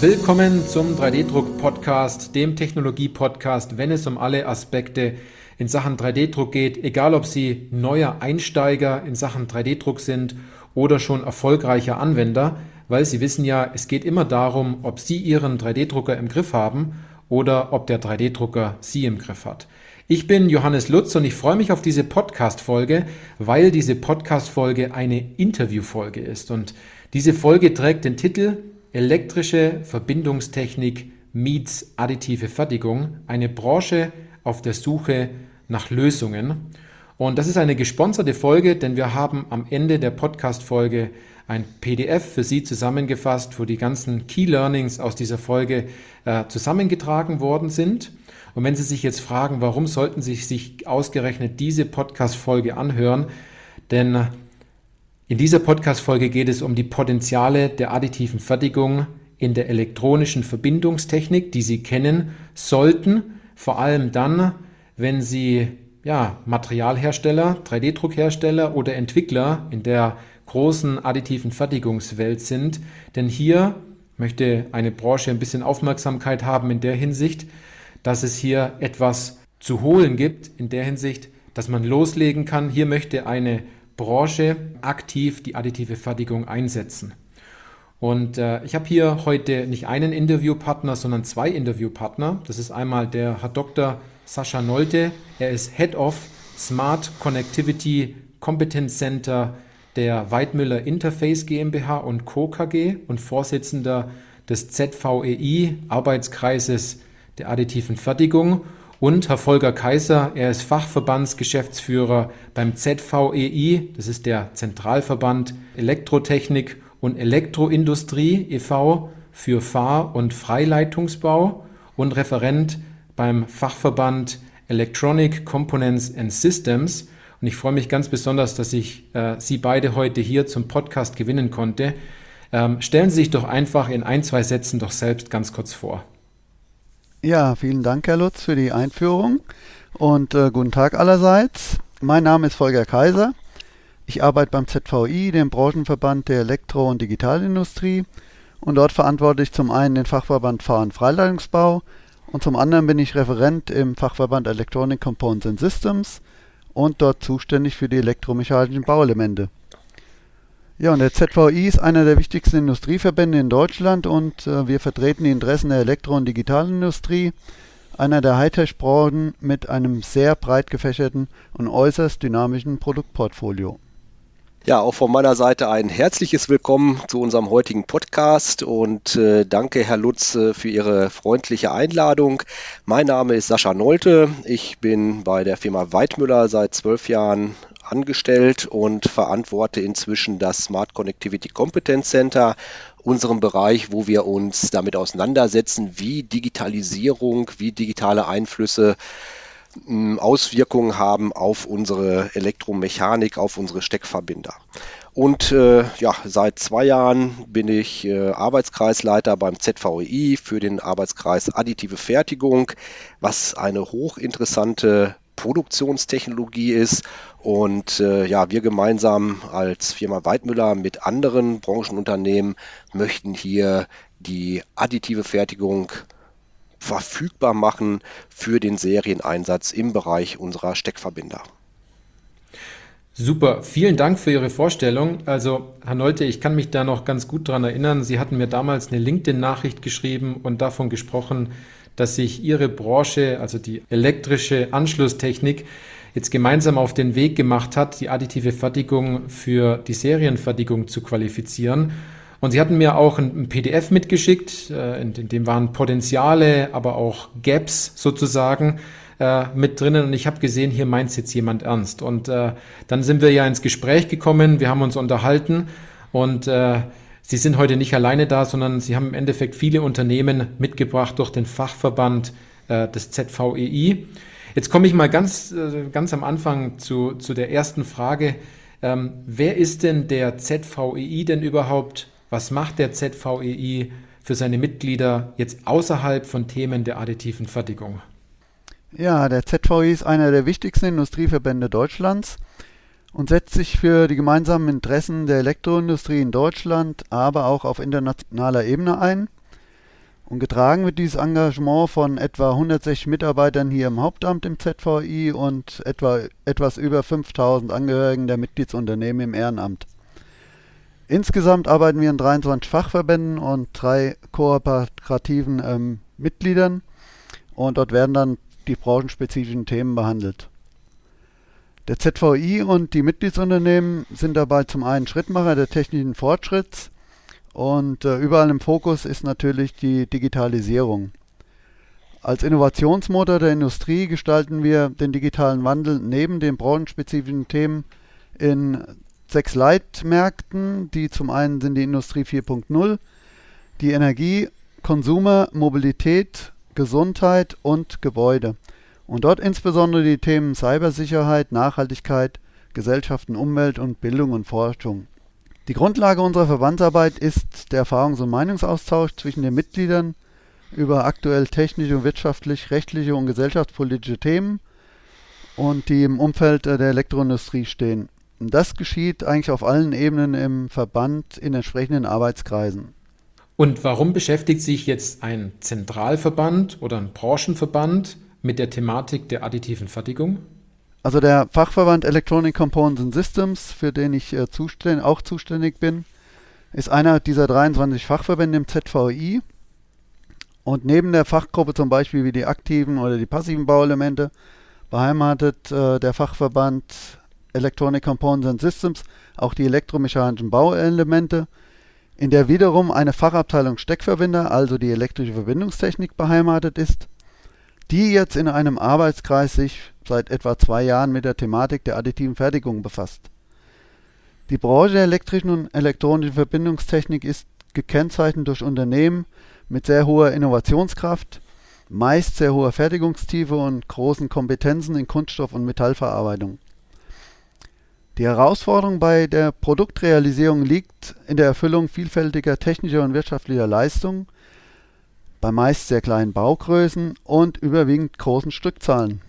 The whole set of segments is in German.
Willkommen zum 3D-Druck-Podcast, dem Technologie-Podcast, wenn es um alle Aspekte in Sachen 3D-Druck geht, egal ob Sie neuer Einsteiger in Sachen 3D-Druck sind oder schon erfolgreicher Anwender, weil Sie wissen ja, es geht immer darum, ob Sie Ihren 3D-Drucker im Griff haben oder ob der 3D-Drucker Sie im Griff hat. Ich bin Johannes Lutz und ich freue mich auf diese Podcast-Folge, weil diese Podcast-Folge eine Interview-Folge ist. Und diese Folge trägt den Titel Elektrische Verbindungstechnik meets additive Fertigung, eine Branche auf der Suche nach Lösungen. Und das ist eine gesponserte Folge, denn wir haben am Ende der Podcast-Folge ein PDF für Sie zusammengefasst, wo die ganzen Key Learnings aus dieser Folge äh, zusammengetragen worden sind. Und wenn Sie sich jetzt fragen, warum sollten Sie sich ausgerechnet diese Podcast-Folge anhören? Denn in dieser Podcast-Folge geht es um die Potenziale der additiven Fertigung in der elektronischen Verbindungstechnik, die Sie kennen sollten, vor allem dann, wenn Sie ja, Materialhersteller, 3D-Druckhersteller oder Entwickler in der großen additiven Fertigungswelt sind. Denn hier möchte eine Branche ein bisschen Aufmerksamkeit haben in der Hinsicht, dass es hier etwas zu holen gibt, in der Hinsicht, dass man loslegen kann. Hier möchte eine Branche aktiv die additive Fertigung einsetzen. Und äh, ich habe hier heute nicht einen Interviewpartner, sondern zwei Interviewpartner. Das ist einmal der Herr Dr. Sascha Nolte. Er ist Head of Smart Connectivity Competence Center der Weidmüller Interface GmbH und Co. KG und Vorsitzender des ZVEI Arbeitskreises der additiven Fertigung. Und Herr Volker Kaiser, er ist Fachverbandsgeschäftsführer beim ZVEI, das ist der Zentralverband Elektrotechnik und Elektroindustrie e.V. für Fahr- und Freileitungsbau und Referent beim Fachverband Electronic Components and Systems. Und ich freue mich ganz besonders, dass ich äh, Sie beide heute hier zum Podcast gewinnen konnte. Ähm, stellen Sie sich doch einfach in ein, zwei Sätzen doch selbst ganz kurz vor. Ja, vielen Dank, Herr Lutz, für die Einführung und äh, guten Tag allerseits. Mein Name ist Volker Kaiser. Ich arbeite beim ZVI, dem Branchenverband der Elektro- und Digitalindustrie und dort verantworte ich zum einen den Fachverband Fahr- und Freileitungsbau und zum anderen bin ich Referent im Fachverband Electronic Components and Systems und dort zuständig für die elektromechanischen Bauelemente. Ja, und der ZVI ist einer der wichtigsten Industrieverbände in Deutschland und äh, wir vertreten die Interessen der Elektro- und Digitalindustrie, einer der Hightech-Branchen mit einem sehr breit gefächerten und äußerst dynamischen Produktportfolio. Ja, auch von meiner Seite ein herzliches Willkommen zu unserem heutigen Podcast und äh, danke, Herr Lutz, äh, für Ihre freundliche Einladung. Mein Name ist Sascha Nolte. Ich bin bei der Firma Weidmüller seit zwölf Jahren angestellt und verantworte inzwischen das Smart Connectivity Competence Center, unserem Bereich, wo wir uns damit auseinandersetzen, wie Digitalisierung, wie digitale Einflüsse hm, Auswirkungen haben auf unsere Elektromechanik, auf unsere Steckverbinder. Und äh, ja, seit zwei Jahren bin ich äh, Arbeitskreisleiter beim ZVEI für den Arbeitskreis Additive Fertigung, was eine hochinteressante Produktionstechnologie ist. Und äh, ja, wir gemeinsam als Firma Weidmüller mit anderen Branchenunternehmen möchten hier die additive Fertigung verfügbar machen für den Serieneinsatz im Bereich unserer Steckverbinder. Super, vielen Dank für Ihre Vorstellung. Also, Herr Nolte, ich kann mich da noch ganz gut daran erinnern. Sie hatten mir damals eine LinkedIn-Nachricht geschrieben und davon gesprochen, dass sich Ihre Branche, also die elektrische Anschlusstechnik, jetzt gemeinsam auf den Weg gemacht hat, die additive Fertigung für die Serienfertigung zu qualifizieren. Und Sie hatten mir auch ein, PDF mitgeschickt, äh, in, dem waren Potenziale, aber auch Gaps sozusagen äh, mit drinnen. Und ich habe gesehen, hier meint jetzt jemand ernst. Und äh, dann sind wir ja ins Gespräch gekommen, wir haben uns unterhalten und Sie sind heute nicht alleine da, sondern Sie haben im Endeffekt viele Unternehmen mitgebracht durch den Fachverband äh, des ZVEI. Jetzt komme ich mal ganz, äh, ganz am Anfang zu, zu der ersten Frage. Ähm, wer ist denn der ZVEI denn überhaupt? Was macht der ZVEI für seine Mitglieder jetzt außerhalb von Themen der additiven Fertigung? Ja, der ZVEI ist einer der wichtigsten Industrieverbände Deutschlands und setzt sich für die gemeinsamen Interessen der Elektroindustrie in Deutschland, aber auch auf internationaler Ebene ein. Und getragen wird dieses Engagement von etwa 160 Mitarbeitern hier im Hauptamt im ZVI und etwa etwas über 5000 Angehörigen der Mitgliedsunternehmen im Ehrenamt. Insgesamt arbeiten wir in 23 Fachverbänden und drei kooperativen ähm, Mitgliedern und dort werden dann die branchenspezifischen Themen behandelt. Der ZVI und die Mitgliedsunternehmen sind dabei zum einen Schrittmacher der technischen Fortschritts und äh, überall im Fokus ist natürlich die Digitalisierung. Als Innovationsmotor der Industrie gestalten wir den digitalen Wandel neben den branchenspezifischen Themen in sechs Leitmärkten, die zum einen sind die Industrie 4.0, die Energie, Konsumer, Mobilität, Gesundheit und Gebäude. Und dort insbesondere die Themen Cybersicherheit, Nachhaltigkeit, Gesellschaften, Umwelt und Bildung und Forschung. Die Grundlage unserer Verbandsarbeit ist der Erfahrungs- und Meinungsaustausch zwischen den Mitgliedern über aktuell technische, wirtschaftlich, rechtliche und gesellschaftspolitische Themen und die im Umfeld der Elektroindustrie stehen. Das geschieht eigentlich auf allen Ebenen im Verband in entsprechenden Arbeitskreisen. Und warum beschäftigt sich jetzt ein Zentralverband oder ein Branchenverband mit der Thematik der additiven Fertigung? Also der Fachverband Electronic Components and Systems, für den ich äh, zuständ, auch zuständig bin, ist einer dieser 23 Fachverbände im ZVI. Und neben der Fachgruppe zum Beispiel wie die aktiven oder die passiven Bauelemente beheimatet äh, der Fachverband Electronic Components and Systems auch die elektromechanischen Bauelemente in der wiederum eine Fachabteilung Steckverbinder, also die elektrische Verbindungstechnik, beheimatet ist, die jetzt in einem Arbeitskreis sich seit etwa zwei Jahren mit der Thematik der additiven Fertigung befasst. Die Branche der elektrischen und elektronischen Verbindungstechnik ist gekennzeichnet durch Unternehmen mit sehr hoher Innovationskraft, meist sehr hoher Fertigungstiefe und großen Kompetenzen in Kunststoff- und Metallverarbeitung. Die Herausforderung bei der Produktrealisierung liegt in der Erfüllung vielfältiger technischer und wirtschaftlicher Leistungen bei meist sehr kleinen Baugrößen und überwiegend großen Stückzahlen.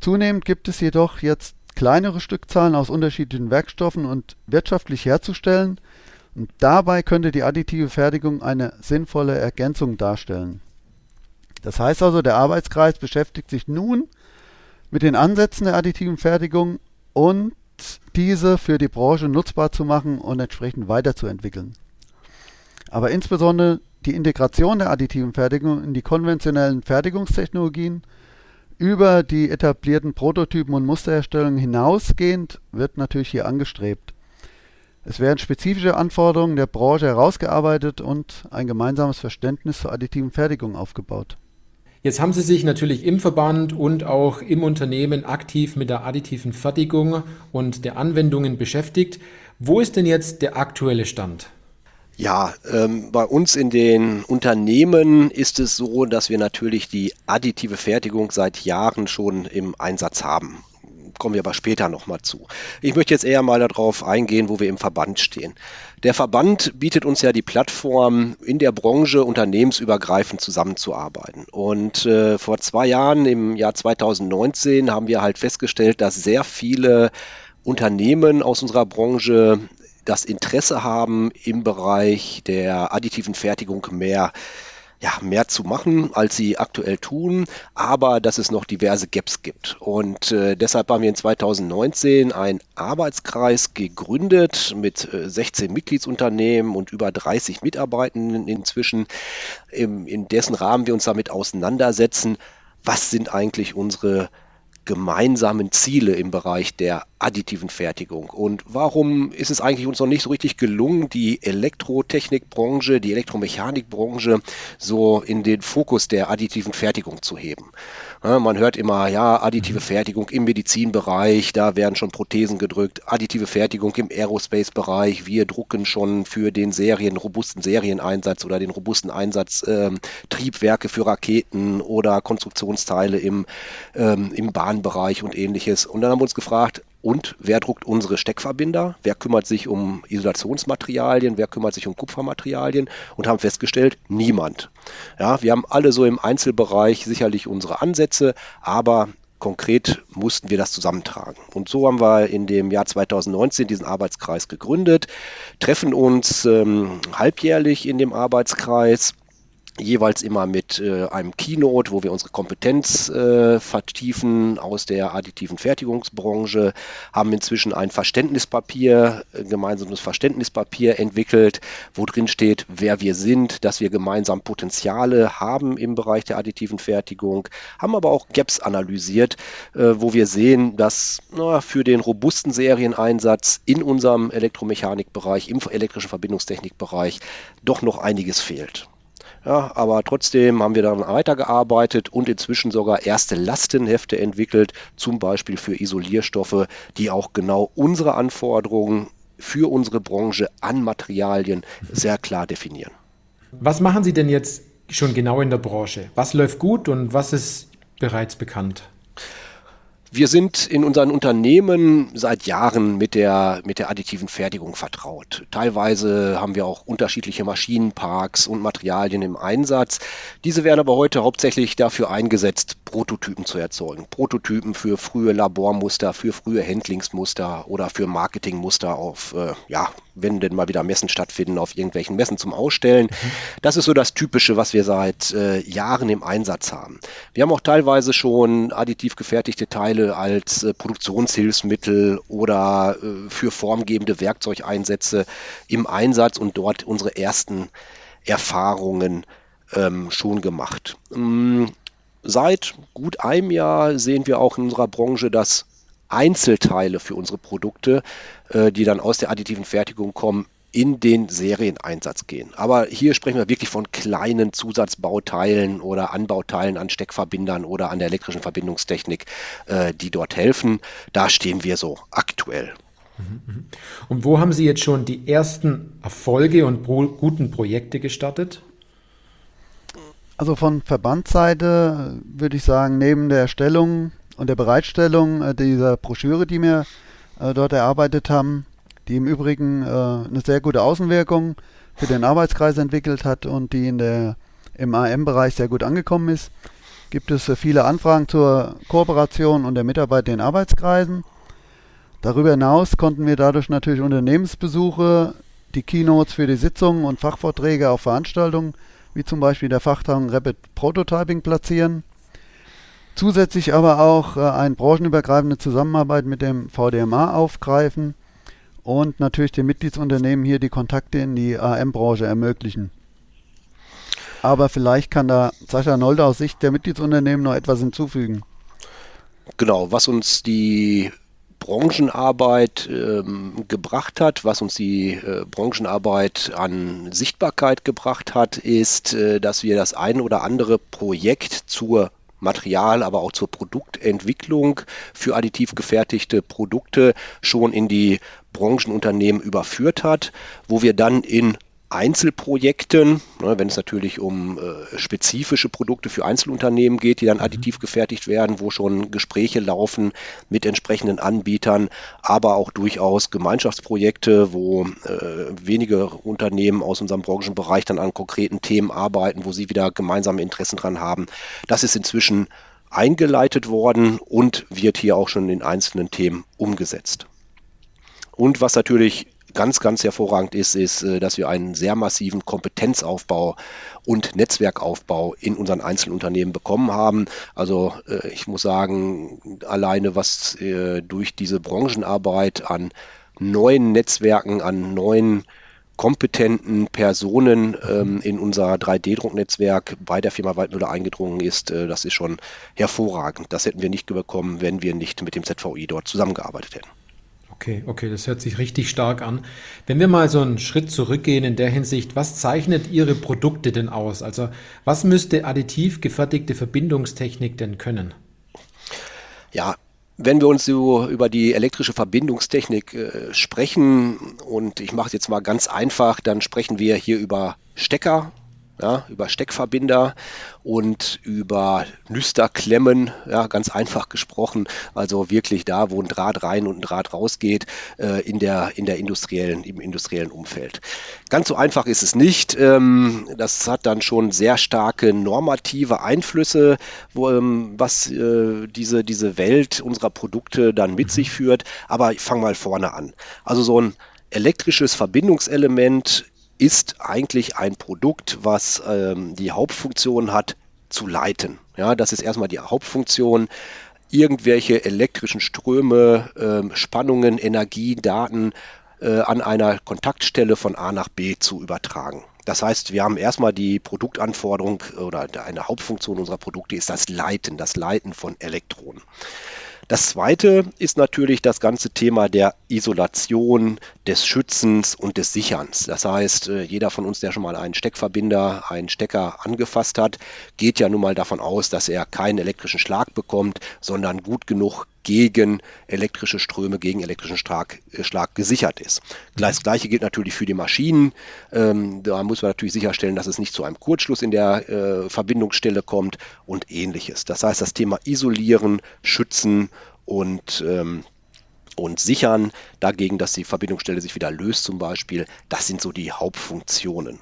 Zunehmend gibt es jedoch jetzt kleinere Stückzahlen aus unterschiedlichen Werkstoffen und wirtschaftlich herzustellen und dabei könnte die additive Fertigung eine sinnvolle Ergänzung darstellen. Das heißt also, der Arbeitskreis beschäftigt sich nun mit den Ansätzen der additiven Fertigung und diese für die Branche nutzbar zu machen und entsprechend weiterzuentwickeln. Aber insbesondere die Integration der additiven Fertigung in die konventionellen Fertigungstechnologien über die etablierten Prototypen und Musterherstellungen hinausgehend wird natürlich hier angestrebt. Es werden spezifische Anforderungen der Branche herausgearbeitet und ein gemeinsames Verständnis zur additiven Fertigung aufgebaut. Jetzt haben Sie sich natürlich im Verband und auch im Unternehmen aktiv mit der additiven Fertigung und der Anwendungen beschäftigt. Wo ist denn jetzt der aktuelle Stand? Ja, ähm, bei uns in den Unternehmen ist es so, dass wir natürlich die additive Fertigung seit Jahren schon im Einsatz haben kommen wir aber später nochmal zu. Ich möchte jetzt eher mal darauf eingehen, wo wir im Verband stehen. Der Verband bietet uns ja die Plattform, in der Branche unternehmensübergreifend zusammenzuarbeiten. Und äh, vor zwei Jahren, im Jahr 2019, haben wir halt festgestellt, dass sehr viele Unternehmen aus unserer Branche das Interesse haben, im Bereich der additiven Fertigung mehr ja, mehr zu machen, als sie aktuell tun, aber dass es noch diverse Gaps gibt. Und äh, deshalb haben wir in 2019 einen Arbeitskreis gegründet mit äh, 16 Mitgliedsunternehmen und über 30 Mitarbeitenden inzwischen, im, in dessen Rahmen wir uns damit auseinandersetzen, was sind eigentlich unsere gemeinsamen Ziele im Bereich der additiven Fertigung. Und warum ist es eigentlich uns noch nicht so richtig gelungen, die Elektrotechnikbranche, die Elektromechanikbranche so in den Fokus der additiven Fertigung zu heben? Ja, man hört immer, ja, additive mhm. Fertigung im Medizinbereich, da werden schon Prothesen gedrückt, additive Fertigung im Aerospace-Bereich, wir drucken schon für den Serien, robusten Serieneinsatz oder den robusten Einsatz ähm, Triebwerke für Raketen oder Konstruktionsteile im, ähm, im Bahnbereich und ähnliches. Und dann haben wir uns gefragt, und wer druckt unsere Steckverbinder? Wer kümmert sich um Isolationsmaterialien? Wer kümmert sich um Kupfermaterialien? Und haben festgestellt, niemand. Ja, wir haben alle so im Einzelbereich sicherlich unsere Ansätze, aber konkret mussten wir das zusammentragen. Und so haben wir in dem Jahr 2019 diesen Arbeitskreis gegründet, treffen uns ähm, halbjährlich in dem Arbeitskreis jeweils immer mit äh, einem Keynote, wo wir unsere Kompetenz äh, vertiefen aus der additiven Fertigungsbranche, haben inzwischen ein Verständnispapier, ein gemeinsames Verständnispapier entwickelt, wo drin steht, wer wir sind, dass wir gemeinsam Potenziale haben im Bereich der additiven Fertigung, haben aber auch Gaps analysiert, äh, wo wir sehen, dass na, für den robusten Serieneinsatz in unserem Elektromechanikbereich, im elektrischen Verbindungstechnikbereich doch noch einiges fehlt. Ja, aber trotzdem haben wir daran weitergearbeitet und inzwischen sogar erste Lastenhefte entwickelt, zum Beispiel für Isolierstoffe, die auch genau unsere Anforderungen für unsere Branche an Materialien sehr klar definieren. Was machen Sie denn jetzt schon genau in der Branche? Was läuft gut und was ist bereits bekannt? Wir sind in unseren Unternehmen seit Jahren mit der, mit der additiven Fertigung vertraut. Teilweise haben wir auch unterschiedliche Maschinenparks und Materialien im Einsatz. Diese werden aber heute hauptsächlich dafür eingesetzt, Prototypen zu erzeugen. Prototypen für frühe Labormuster, für frühe Handlingsmuster oder für Marketingmuster auf, äh, ja, wenn denn mal wieder Messen stattfinden, auf irgendwelchen Messen zum Ausstellen. Mhm. Das ist so das Typische, was wir seit äh, Jahren im Einsatz haben. Wir haben auch teilweise schon additiv gefertigte Teile als äh, Produktionshilfsmittel oder äh, für formgebende Werkzeugeinsätze im Einsatz und dort unsere ersten Erfahrungen ähm, schon gemacht. Ähm, seit gut einem Jahr sehen wir auch in unserer Branche, dass Einzelteile für unsere Produkte, äh, die dann aus der additiven Fertigung kommen, in den Serieneinsatz gehen. Aber hier sprechen wir wirklich von kleinen Zusatzbauteilen oder Anbauteilen an Steckverbindern oder an der elektrischen Verbindungstechnik, äh, die dort helfen. Da stehen wir so aktuell. Mhm, mhm. Und wo haben Sie jetzt schon die ersten Erfolge und pro guten Projekte gestartet? Also von Verbandsseite würde ich sagen, neben der Erstellung und der Bereitstellung äh, dieser Broschüre, die wir äh, dort erarbeitet haben, die im Übrigen äh, eine sehr gute Außenwirkung für den Arbeitskreis entwickelt hat und die in der, im AM-Bereich sehr gut angekommen ist, gibt es viele Anfragen zur Kooperation und der Mitarbeit in den Arbeitskreisen. Darüber hinaus konnten wir dadurch natürlich Unternehmensbesuche, die Keynotes für die Sitzungen und Fachvorträge auf Veranstaltungen, wie zum Beispiel der Fachtagung Rapid Prototyping, platzieren. Zusätzlich aber auch äh, eine branchenübergreifende Zusammenarbeit mit dem VDMA aufgreifen und natürlich den Mitgliedsunternehmen hier die Kontakte in die AM-Branche ermöglichen. Aber vielleicht kann da Sascha Nolde aus Sicht der Mitgliedsunternehmen noch etwas hinzufügen. Genau, was uns die Branchenarbeit ähm, gebracht hat, was uns die äh, Branchenarbeit an Sichtbarkeit gebracht hat, ist, äh, dass wir das ein oder andere Projekt zur Material, aber auch zur Produktentwicklung für additiv gefertigte Produkte schon in die Branchenunternehmen überführt hat, wo wir dann in Einzelprojekten, ne, wenn es natürlich um äh, spezifische Produkte für Einzelunternehmen geht, die dann mhm. additiv gefertigt werden, wo schon Gespräche laufen mit entsprechenden Anbietern, aber auch durchaus Gemeinschaftsprojekte, wo äh, wenige Unternehmen aus unserem Branchenbereich dann an konkreten Themen arbeiten, wo sie wieder gemeinsame Interessen dran haben. Das ist inzwischen eingeleitet worden und wird hier auch schon in einzelnen Themen umgesetzt. Und was natürlich ganz, ganz hervorragend ist, ist, äh, dass wir einen sehr massiven Kompetenzaufbau und Netzwerkaufbau in unseren Einzelunternehmen bekommen haben. Also äh, ich muss sagen, alleine was äh, durch diese Branchenarbeit an neuen Netzwerken, an neuen kompetenten Personen ähm, in unser 3D-Drucknetzwerk bei der Firma Waldmüller eingedrungen ist, äh, das ist schon hervorragend. Das hätten wir nicht bekommen, wenn wir nicht mit dem ZVI dort zusammengearbeitet hätten. Okay, okay, das hört sich richtig stark an. Wenn wir mal so einen Schritt zurückgehen in der Hinsicht, was zeichnet Ihre Produkte denn aus? Also was müsste additiv gefertigte Verbindungstechnik denn können? Ja, wenn wir uns so über die elektrische Verbindungstechnik äh, sprechen, und ich mache es jetzt mal ganz einfach, dann sprechen wir hier über Stecker, ja, über Steckverbinder und über Nüsterklemmen, ja, ganz einfach gesprochen, also wirklich da, wo ein Draht rein und ein Draht rausgeht, äh, in der, in der industriellen, im industriellen Umfeld. Ganz so einfach ist es nicht. Ähm, das hat dann schon sehr starke normative Einflüsse, wo, ähm, was äh, diese, diese Welt unserer Produkte dann mit sich führt. Aber ich fange mal vorne an. Also so ein elektrisches Verbindungselement ist eigentlich ein Produkt, was ähm, die Hauptfunktion hat, zu leiten. Ja, das ist erstmal die Hauptfunktion irgendwelche elektrischen Ströme, äh, Spannungen, Energie, Daten äh, an einer Kontaktstelle von A nach B zu übertragen. Das heißt, wir haben erstmal die Produktanforderung oder eine Hauptfunktion unserer Produkte ist das Leiten, das Leiten von Elektronen. Das zweite ist natürlich das ganze Thema der Isolation, des Schützens und des Sicherns. Das heißt, äh, jeder von uns, der schon mal einen Steckverbinder, einen Stecker angefasst hat, geht ja nun mal davon aus, dass er keinen elektrischen Schlag bekommt, sondern gut genug gegen elektrische Ströme, gegen elektrischen Schlag, äh, Schlag gesichert ist. Das gleiche gilt natürlich für die Maschinen. Ähm, da muss man natürlich sicherstellen, dass es nicht zu einem Kurzschluss in der äh, Verbindungsstelle kommt und ähnliches. Das heißt, das Thema Isolieren, Schützen und ähm, und sichern dagegen, dass die Verbindungsstelle sich wieder löst zum Beispiel. Das sind so die Hauptfunktionen.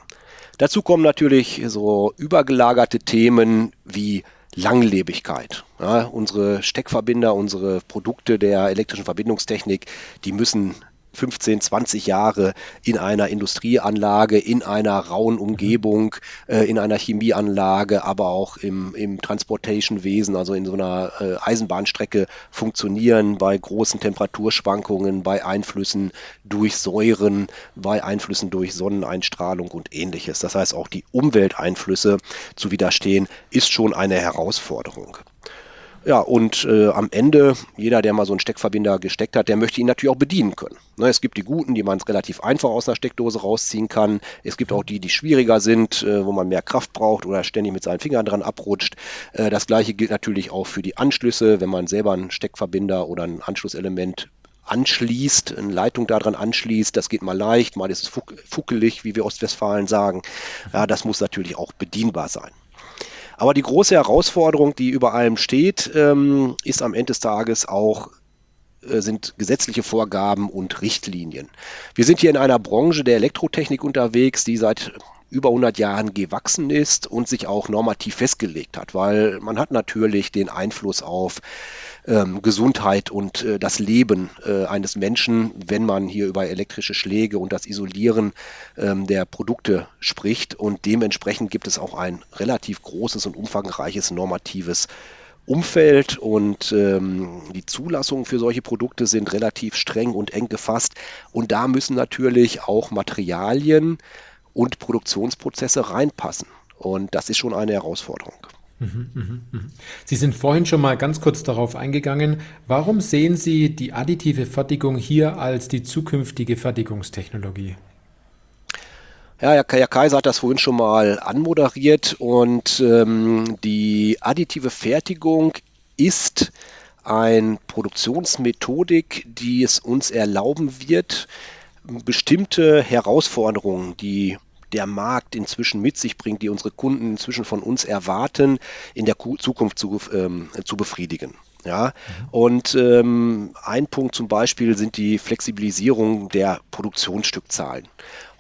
Dazu kommen natürlich so übergelagerte Themen wie Langlebigkeit. Ja, unsere Steckverbinder, unsere Produkte der elektrischen Verbindungstechnik, die müssen 15, 20 Jahre in einer Industrieanlage, in einer rauen Umgebung, äh, in einer Chemieanlage, aber auch im, im Transportation-Wesen, also in so einer äh, Eisenbahnstrecke funktionieren bei großen Temperaturschwankungen, bei Einflüssen durch Säuren, bei Einflüssen durch Sonneneinstrahlung und ähnliches. Das heißt, auch die Umwelteinflüsse zu widerstehen, ist schon eine Herausforderung. Ja, und äh, am Ende, jeder, der mal so einen Steckverbinder gesteckt hat, der möchte ihn natürlich auch bedienen können. Ne, es gibt die guten, die man relativ einfach aus der Steckdose rausziehen kann. Es gibt auch die, die schwieriger sind, äh, wo man mehr Kraft braucht oder ständig mit seinen Fingern dran abrutscht. Äh, das gleiche gilt natürlich auch für die Anschlüsse, wenn man selber einen Steckverbinder oder ein Anschlusselement anschließt, eine Leitung daran anschließt. Das geht mal leicht, mal ist es fuckelig, wie wir Ostwestfalen sagen. Ja, das muss natürlich auch bedienbar sein. Aber die große Herausforderung, die über allem steht, ähm, ist am Ende des Tages auch äh, sind gesetzliche Vorgaben und Richtlinien. Wir sind hier in einer Branche der Elektrotechnik unterwegs, die seit über 100 Jahren gewachsen ist und sich auch normativ festgelegt hat, weil man hat natürlich den Einfluss auf ähm, Gesundheit und äh, das Leben äh, eines Menschen, wenn man hier über elektrische Schläge und das Isolieren ähm, der Produkte spricht. Und dementsprechend gibt es auch ein relativ großes und umfangreiches normatives Umfeld und ähm, die Zulassungen für solche Produkte sind relativ streng und eng gefasst. Und da müssen natürlich auch Materialien und Produktionsprozesse reinpassen. Und das ist schon eine Herausforderung. Mhm, mhm, mhm. Sie sind vorhin schon mal ganz kurz darauf eingegangen. Warum sehen Sie die additive Fertigung hier als die zukünftige Fertigungstechnologie? Ja, Herr Kaiser hat das vorhin schon mal anmoderiert und ähm, die additive Fertigung ist eine Produktionsmethodik, die es uns erlauben wird, bestimmte Herausforderungen, die der Markt inzwischen mit sich bringt, die unsere Kunden inzwischen von uns erwarten, in der Zukunft zu, ähm, zu befriedigen. Ja, mhm. und ähm, ein Punkt zum Beispiel sind die Flexibilisierung der Produktionsstückzahlen.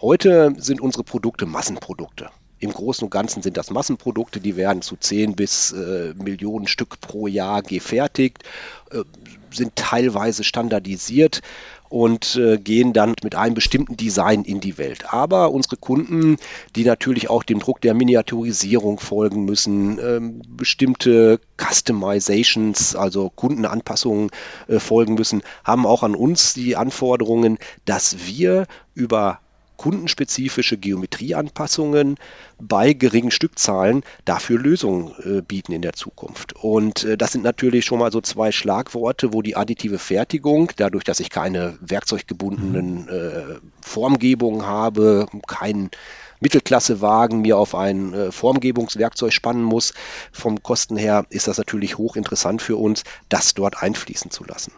Heute sind unsere Produkte Massenprodukte. Im Großen und Ganzen sind das Massenprodukte, die werden zu 10 bis äh, Millionen Stück pro Jahr gefertigt, äh, sind teilweise standardisiert und äh, gehen dann mit einem bestimmten Design in die Welt. Aber unsere Kunden, die natürlich auch dem Druck der Miniaturisierung folgen müssen, ähm, bestimmte Customizations, also Kundenanpassungen äh, folgen müssen, haben auch an uns die Anforderungen, dass wir über kundenspezifische Geometrieanpassungen bei geringen Stückzahlen dafür Lösungen äh, bieten in der Zukunft. Und äh, das sind natürlich schon mal so zwei Schlagworte, wo die additive Fertigung, dadurch, dass ich keine werkzeuggebundenen mhm. äh, Formgebungen habe, keinen Mittelklassewagen mir auf ein äh, Formgebungswerkzeug spannen muss, vom Kosten her ist das natürlich hochinteressant für uns, das dort einfließen zu lassen.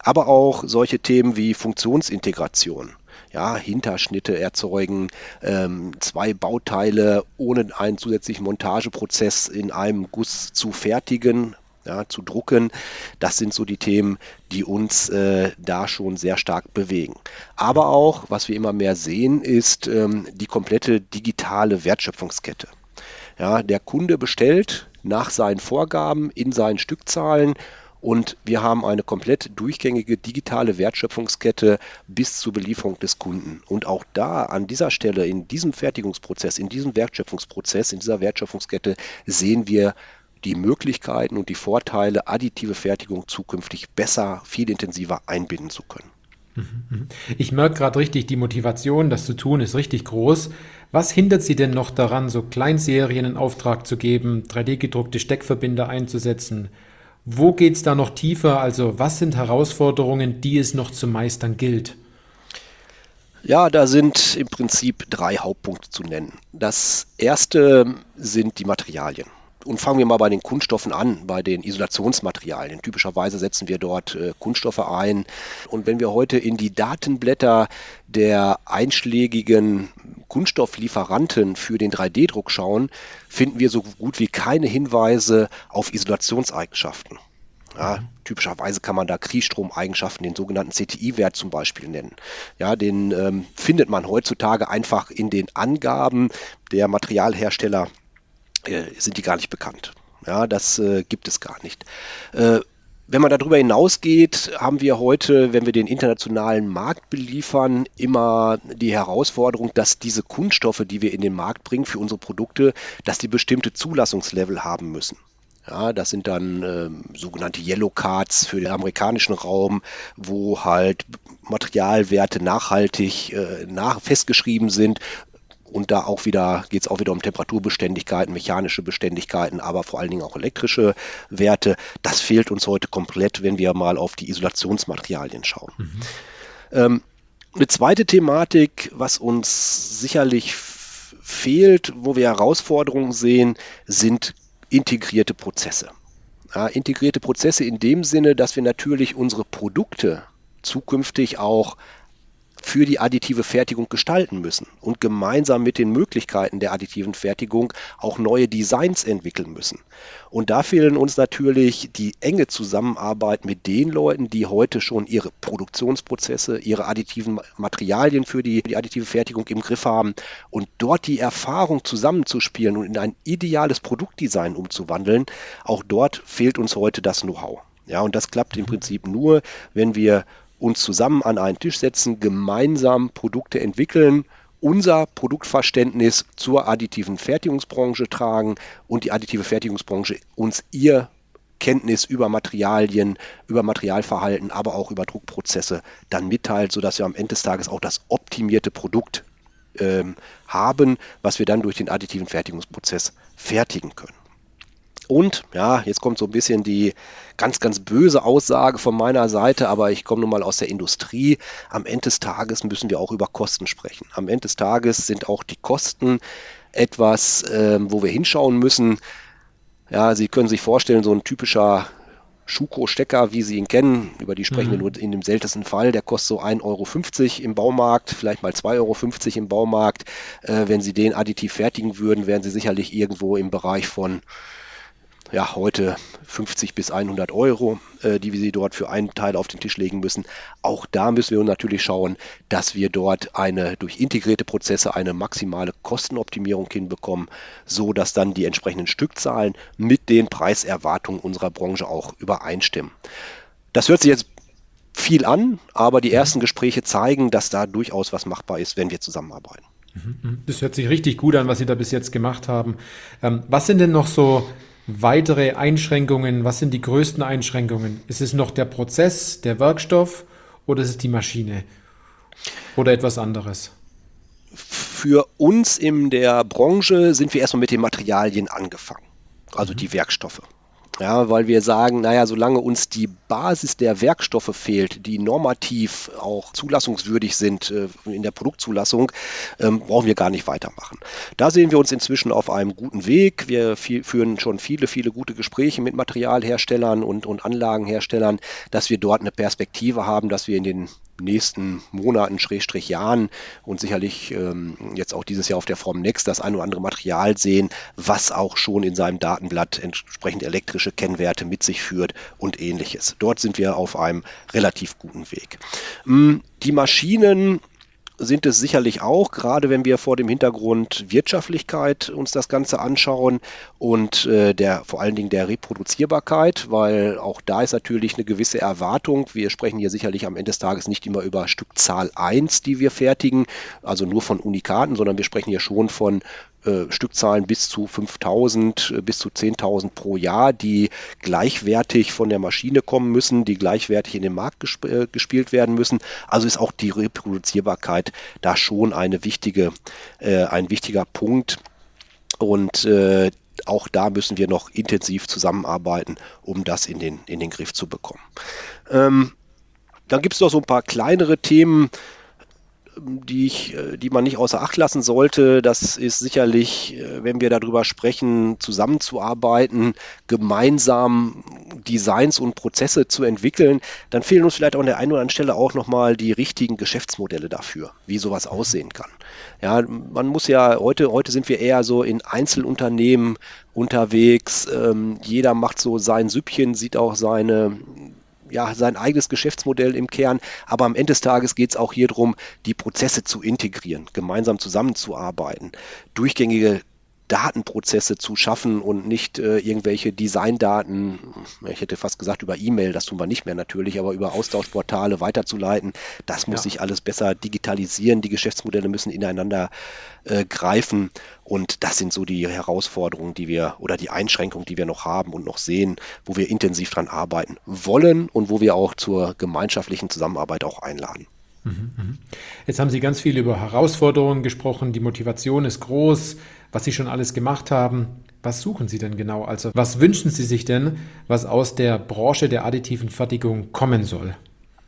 Aber auch solche Themen wie Funktionsintegration ja, Hinterschnitte erzeugen, ähm, zwei Bauteile ohne einen zusätzlichen Montageprozess in einem Guss zu fertigen, ja, zu drucken. Das sind so die Themen, die uns äh, da schon sehr stark bewegen. Aber auch, was wir immer mehr sehen, ist ähm, die komplette digitale Wertschöpfungskette. Ja, der Kunde bestellt nach seinen Vorgaben in seinen Stückzahlen und wir haben eine komplett durchgängige digitale Wertschöpfungskette bis zur Belieferung des Kunden. Und auch da an dieser Stelle, in diesem Fertigungsprozess, in diesem Wertschöpfungsprozess, in dieser Wertschöpfungskette sehen wir die Möglichkeiten und die Vorteile, additive Fertigung zukünftig besser, viel intensiver einbinden zu können. Ich merke gerade richtig, die Motivation, das zu tun, ist richtig groß. Was hindert Sie denn noch daran, so Kleinserien in Auftrag zu geben, 3D-gedruckte Steckverbinder einzusetzen? Wo geht es da noch tiefer? Also was sind Herausforderungen, die es noch zu meistern gilt? Ja, da sind im Prinzip drei Hauptpunkte zu nennen. Das erste sind die Materialien. Und fangen wir mal bei den Kunststoffen an, bei den Isolationsmaterialien. Typischerweise setzen wir dort äh, Kunststoffe ein. Und wenn wir heute in die Datenblätter der einschlägigen Kunststofflieferanten für den 3D-Druck schauen, finden wir so gut wie keine Hinweise auf Isolationseigenschaften. Ja, typischerweise kann man da Kriechstromeigenschaften, den sogenannten CTI-Wert zum Beispiel nennen. Ja, den ähm, findet man heutzutage einfach in den Angaben der Materialhersteller äh, sind die gar nicht bekannt. Ja, das äh, gibt es gar nicht. Äh, wenn man darüber hinausgeht, haben wir heute, wenn wir den internationalen Markt beliefern, immer die Herausforderung, dass diese Kunststoffe, die wir in den Markt bringen für unsere Produkte, dass die bestimmte Zulassungslevel haben müssen. Ja, das sind dann äh, sogenannte Yellow Cards für den amerikanischen Raum, wo halt Materialwerte nachhaltig äh, nach festgeschrieben sind, und da auch wieder geht es auch wieder um Temperaturbeständigkeiten, mechanische Beständigkeiten, aber vor allen Dingen auch elektrische Werte. Das fehlt uns heute komplett, wenn wir mal auf die Isolationsmaterialien schauen. Mhm. Ähm, eine zweite Thematik, was uns sicherlich fehlt, wo wir Herausforderungen sehen, sind integrierte Prozesse. Ja, integrierte Prozesse in dem Sinne, dass wir natürlich unsere Produkte zukünftig auch für die additive Fertigung gestalten müssen und gemeinsam mit den Möglichkeiten der additiven Fertigung auch neue Designs entwickeln müssen. Und da fehlen uns natürlich die enge Zusammenarbeit mit den Leuten, die heute schon ihre Produktionsprozesse, ihre additiven Materialien für die, die additive Fertigung im Griff haben und dort die Erfahrung zusammenzuspielen und in ein ideales Produktdesign umzuwandeln. Auch dort fehlt uns heute das Know-how. Ja, und das klappt im mhm. Prinzip nur, wenn wir uns zusammen an einen Tisch setzen, gemeinsam Produkte entwickeln, unser Produktverständnis zur additiven Fertigungsbranche tragen und die additive Fertigungsbranche uns ihr Kenntnis über Materialien, über Materialverhalten, aber auch über Druckprozesse dann mitteilt, sodass wir am Ende des Tages auch das optimierte Produkt ähm, haben, was wir dann durch den additiven Fertigungsprozess fertigen können. Und ja, jetzt kommt so ein bisschen die ganz, ganz böse Aussage von meiner Seite, aber ich komme nun mal aus der Industrie. Am Ende des Tages müssen wir auch über Kosten sprechen. Am Ende des Tages sind auch die Kosten etwas, äh, wo wir hinschauen müssen. Ja, Sie können sich vorstellen, so ein typischer Schuko-Stecker, wie Sie ihn kennen, über die sprechen wir mhm. nur in dem seltensten Fall, der kostet so 1,50 Euro im Baumarkt, vielleicht mal 2,50 Euro im Baumarkt. Äh, wenn Sie den additiv fertigen würden, wären Sie sicherlich irgendwo im Bereich von ja, heute 50 bis 100 Euro, äh, die wir sie dort für einen Teil auf den Tisch legen müssen. Auch da müssen wir natürlich schauen, dass wir dort eine durch integrierte Prozesse eine maximale Kostenoptimierung hinbekommen, so dass dann die entsprechenden Stückzahlen mit den Preiserwartungen unserer Branche auch übereinstimmen. Das hört sich jetzt viel an, aber die ersten Gespräche zeigen, dass da durchaus was machbar ist, wenn wir zusammenarbeiten. Mhm, mhm. Das hört sich richtig gut an, was Sie da bis jetzt gemacht haben. Ähm, was sind denn noch so weitere Einschränkungen? Was sind die größten Einschränkungen? Ist es noch der Prozess, der Werkstoff oder ist es die Maschine oder etwas anderes? Für uns in der Branche sind wir erstmal mit den Materialien angefangen, also mhm. die Werkstoffe. Ja, weil wir sagen, naja, solange uns die Basis der Werkstoffe fehlt, die normativ auch zulassungswürdig sind äh, in der Produktzulassung, ähm, brauchen wir gar nicht weitermachen. Da sehen wir uns inzwischen auf einem guten Weg. Wir viel, führen schon viele, viele gute Gespräche mit Materialherstellern und, und Anlagenherstellern, dass wir dort eine Perspektive haben, dass wir in den nächsten Monaten, Schrägstrich Jahren und sicherlich ähm, jetzt auch dieses Jahr auf der Form Next das ein oder andere Material sehen, was auch schon in seinem Datenblatt entsprechend elektrische Kennwerte mit sich führt und ähnliches. Dort sind wir auf einem relativ guten Weg. Mm, die Maschinen sind es sicherlich auch, gerade wenn wir vor dem Hintergrund Wirtschaftlichkeit uns das Ganze anschauen und äh, der vor allen Dingen der Reproduzierbarkeit, weil auch da ist natürlich eine gewisse Erwartung. Wir sprechen hier sicherlich am Ende des Tages nicht immer über Stückzahl 1, die wir fertigen, also nur von Unikaten, sondern wir sprechen hier schon von äh, Stückzahlen bis zu 5000, äh, bis zu 10.000 pro Jahr, die gleichwertig von der Maschine kommen müssen, die gleichwertig in den Markt gesp äh, gespielt werden müssen. Also ist auch die Reproduzierbarkeit da schon eine wichtige, äh, ein wichtiger Punkt. Und auch da müssen wir noch intensiv zusammenarbeiten, um das in den, in den Griff zu bekommen. Ähm, dann gibt es noch so ein paar kleinere Themen, die, ich, äh, die man nicht außer Acht lassen sollte. Das ist sicherlich, äh, wenn wir darüber sprechen, zusammenzuarbeiten, gemeinsam Designs und Prozesse zu entwickeln, dann fehlen uns vielleicht an der einen oder anderen Stelle auch nochmal die richtigen Geschäftsmodelle dafür, wie sowas aussehen kann. Ja, man muss ja, heute, heute sind wir eher so in Einzelunternehmen unterwegs. Ähm, jeder macht so sein Süppchen, sieht auch seine ja, sein eigenes Geschäftsmodell im Kern. Aber am Ende des Tages geht es auch hier darum, die Prozesse zu integrieren, gemeinsam zusammenzuarbeiten, durchgängige Datenprozesse zu schaffen und nicht äh, irgendwelche Designdaten, ich hätte fast gesagt über E-Mail, das tun wir nicht mehr natürlich, aber über Austauschportale weiterzuleiten. Das muss ja. sich alles besser digitalisieren. Die Geschäftsmodelle müssen ineinander äh, greifen und das sind so die Herausforderungen, die wir oder die Einschränkungen, die wir noch haben und noch sehen, wo wir intensiv dran arbeiten wollen und wo wir auch zur gemeinschaftlichen Zusammenarbeit auch einladen. Mhm, mhm. Jetzt haben Sie ganz viel über Herausforderungen gesprochen. Die Motivation ist groß was Sie schon alles gemacht haben. Was suchen Sie denn genau? Also was wünschen Sie sich denn, was aus der Branche der additiven Fertigung kommen soll?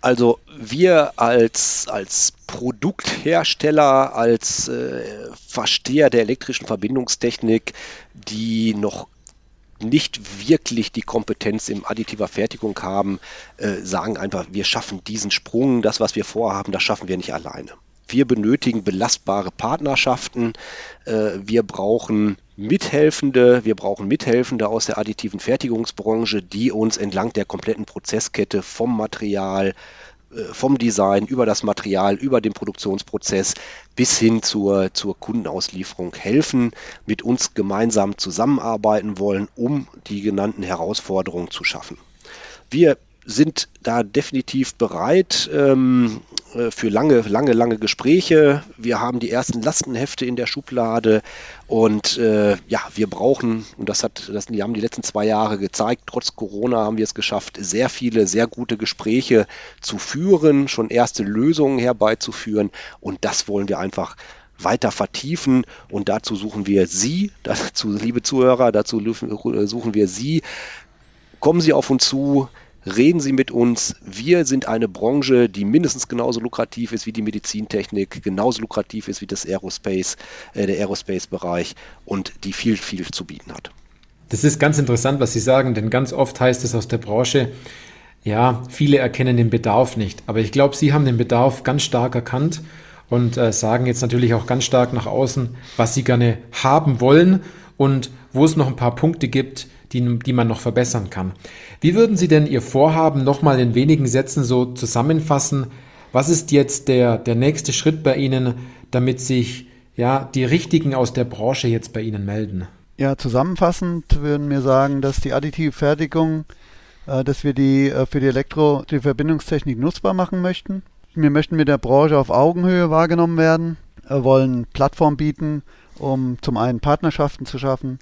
Also wir als, als Produkthersteller, als äh, Versteher der elektrischen Verbindungstechnik, die noch nicht wirklich die Kompetenz im additiver Fertigung haben, äh, sagen einfach, wir schaffen diesen Sprung, das, was wir vorhaben, das schaffen wir nicht alleine. Wir benötigen belastbare Partnerschaften. Äh, wir brauchen Mithelfende, wir brauchen Mithelfende aus der additiven Fertigungsbranche, die uns entlang der kompletten Prozesskette vom Material, äh, vom Design über das Material, über den Produktionsprozess bis hin zur, zur Kundenauslieferung helfen, mit uns gemeinsam zusammenarbeiten wollen, um die genannten Herausforderungen zu schaffen. Wir sind da definitiv bereit ähm, äh, für lange, lange, lange Gespräche. Wir haben die ersten Lastenhefte in der Schublade und äh, ja, wir brauchen, und das hat, das haben die letzten zwei Jahre gezeigt, trotz Corona haben wir es geschafft, sehr viele, sehr gute Gespräche zu führen, schon erste Lösungen herbeizuführen und das wollen wir einfach weiter vertiefen und dazu suchen wir Sie, dazu, liebe Zuhörer, dazu suchen wir Sie. Kommen Sie auf uns zu, reden Sie mit uns. Wir sind eine Branche, die mindestens genauso lukrativ ist wie die Medizintechnik, genauso lukrativ ist wie das Aerospace, äh, der Aerospace-Bereich und die viel, viel zu bieten hat. Das ist ganz interessant, was Sie sagen, denn ganz oft heißt es aus der Branche, ja, viele erkennen den Bedarf nicht. Aber ich glaube, Sie haben den Bedarf ganz stark erkannt und äh, sagen jetzt natürlich auch ganz stark nach außen, was Sie gerne haben wollen und wo es noch ein paar Punkte gibt, die, die man noch verbessern kann. Wie würden Sie denn Ihr Vorhaben nochmal in wenigen Sätzen so zusammenfassen? Was ist jetzt der, der nächste Schritt bei Ihnen, damit sich ja, die Richtigen aus der Branche jetzt bei Ihnen melden? Ja, zusammenfassend würden wir sagen, dass die additive Fertigung, äh, dass wir die äh, für die Elektro, die Verbindungstechnik nutzbar machen möchten. Wir möchten mit der Branche auf Augenhöhe wahrgenommen werden, äh, wollen Plattform bieten, um zum einen Partnerschaften zu schaffen,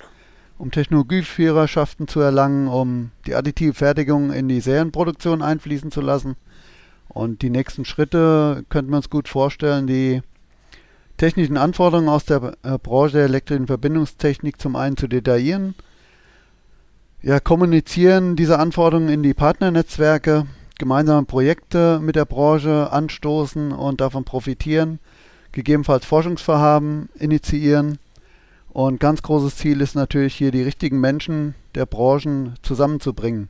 um Technologieführerschaften zu erlangen, um die additive Fertigung in die Serienproduktion einfließen zu lassen. Und die nächsten Schritte könnten wir uns gut vorstellen, die technischen Anforderungen aus der äh, Branche der elektrischen Verbindungstechnik zum einen zu detaillieren, ja, kommunizieren diese Anforderungen in die Partnernetzwerke, gemeinsame Projekte mit der Branche anstoßen und davon profitieren, gegebenenfalls Forschungsvorhaben initiieren und ganz großes Ziel ist natürlich hier die richtigen Menschen der Branchen zusammenzubringen.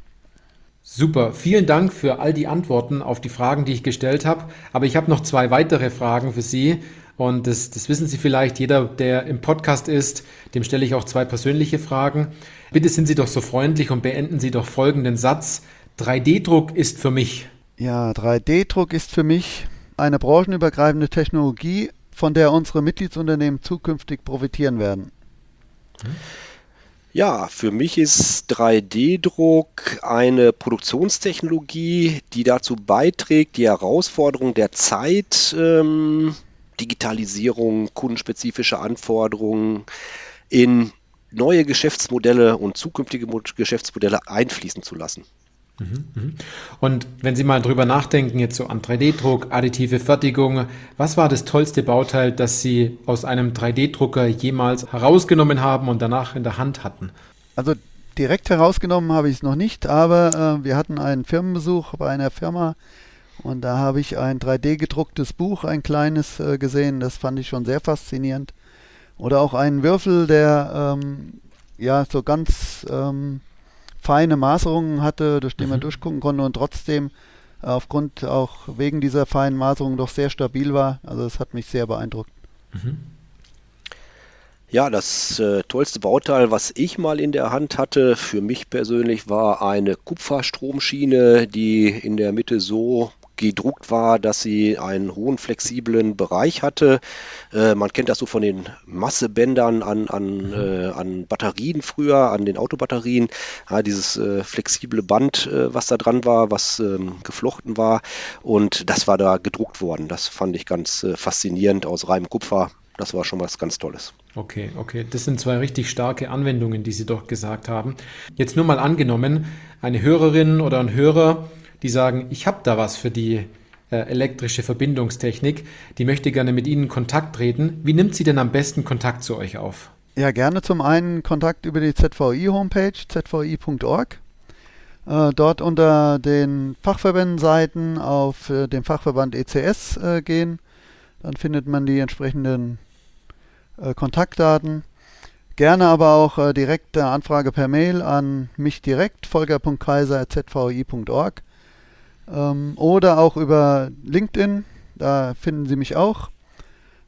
Super, vielen Dank für all die Antworten auf die Fragen, die ich gestellt habe. Aber ich habe noch zwei weitere Fragen für Sie. Und das, das wissen Sie vielleicht, jeder, der im Podcast ist, dem stelle ich auch zwei persönliche Fragen. Bitte sind Sie doch so freundlich und beenden Sie doch folgenden Satz. 3D-Druck ist für mich. Ja, 3D-Druck ist für mich eine branchenübergreifende Technologie, von der unsere Mitgliedsunternehmen zukünftig profitieren werden? Ja, für mich ist 3D-Druck eine Produktionstechnologie, die dazu beiträgt, die Herausforderung der Zeit, ähm, Digitalisierung, kundenspezifische Anforderungen in neue Geschäftsmodelle und zukünftige Geschäftsmodelle einfließen zu lassen. Mhm, mhm. Und wenn Sie mal drüber nachdenken, jetzt so an 3D-Druck, additive Fertigung, was war das tollste Bauteil, das Sie aus einem 3D-Drucker jemals herausgenommen haben und danach in der Hand hatten? Also direkt herausgenommen habe ich es noch nicht, aber äh, wir hatten einen Firmenbesuch bei einer Firma und da habe ich ein 3D gedrucktes Buch, ein kleines äh, gesehen. Das fand ich schon sehr faszinierend. Oder auch einen Würfel, der ähm, ja so ganz ähm, feine Maserungen hatte, durch die man mhm. durchgucken konnte und trotzdem äh, aufgrund auch wegen dieser feinen Maserungen doch sehr stabil war. Also es hat mich sehr beeindruckt. Mhm. Ja, das äh, tollste Bauteil, was ich mal in der Hand hatte, für mich persönlich war eine Kupferstromschiene, die in der Mitte so gedruckt war, dass sie einen hohen flexiblen Bereich hatte. Äh, man kennt das so von den Massebändern an, an, mhm. äh, an Batterien früher, an den Autobatterien. Ja, dieses äh, flexible Band, äh, was da dran war, was ähm, geflochten war. Und das war da gedruckt worden. Das fand ich ganz äh, faszinierend aus reinem Kupfer. Das war schon was ganz Tolles. Okay, okay. Das sind zwei richtig starke Anwendungen, die Sie doch gesagt haben. Jetzt nur mal angenommen, eine Hörerin oder ein Hörer die sagen, ich habe da was für die äh, elektrische Verbindungstechnik, die möchte gerne mit Ihnen Kontakt treten. Wie nimmt sie denn am besten Kontakt zu euch auf? Ja, gerne zum einen Kontakt über die ZVI-Homepage, zvi.org. Äh, dort unter den Fachverbändenseiten auf äh, den Fachverband ECS äh, gehen. Dann findet man die entsprechenden äh, Kontaktdaten. Gerne aber auch äh, direkte Anfrage per Mail an mich direkt, volker.kaiser.zvi.org ähm, oder auch über LinkedIn, da finden Sie mich auch.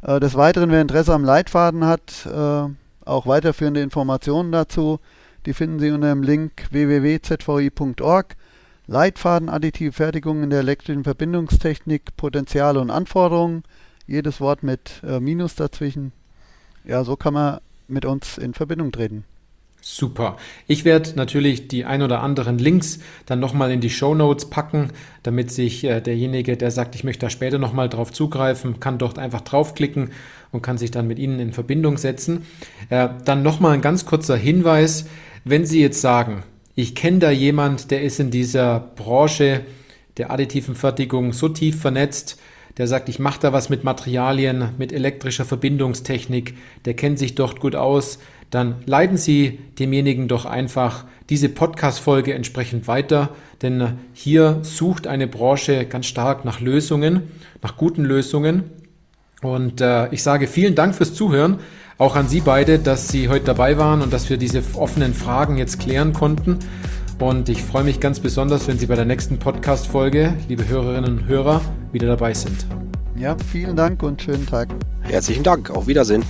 Äh, des Weiteren, wer Interesse am Leitfaden hat, äh, auch weiterführende Informationen dazu, die finden Sie unter dem Link www.zvi.org. Leitfaden additive Fertigung in der elektrischen Verbindungstechnik, Potenziale und Anforderungen. Jedes Wort mit äh, Minus dazwischen. Ja, so kann man mit uns in Verbindung treten. Super. Ich werde natürlich die ein oder anderen Links dann nochmal in die Show Notes packen, damit sich äh, derjenige, der sagt, ich möchte da später nochmal drauf zugreifen, kann dort einfach draufklicken und kann sich dann mit Ihnen in Verbindung setzen. Äh, dann nochmal ein ganz kurzer Hinweis. Wenn Sie jetzt sagen, ich kenne da jemand, der ist in dieser Branche der additiven Fertigung so tief vernetzt, der sagt, ich mache da was mit Materialien, mit elektrischer Verbindungstechnik, der kennt sich dort gut aus, dann leiten Sie demjenigen doch einfach diese Podcast-Folge entsprechend weiter, denn hier sucht eine Branche ganz stark nach Lösungen, nach guten Lösungen. Und äh, ich sage vielen Dank fürs Zuhören, auch an Sie beide, dass Sie heute dabei waren und dass wir diese offenen Fragen jetzt klären konnten. Und ich freue mich ganz besonders, wenn Sie bei der nächsten Podcast-Folge, liebe Hörerinnen und Hörer, wieder dabei sind. Ja, vielen Dank und schönen Tag. Herzlichen Dank. Auf Wiedersehen.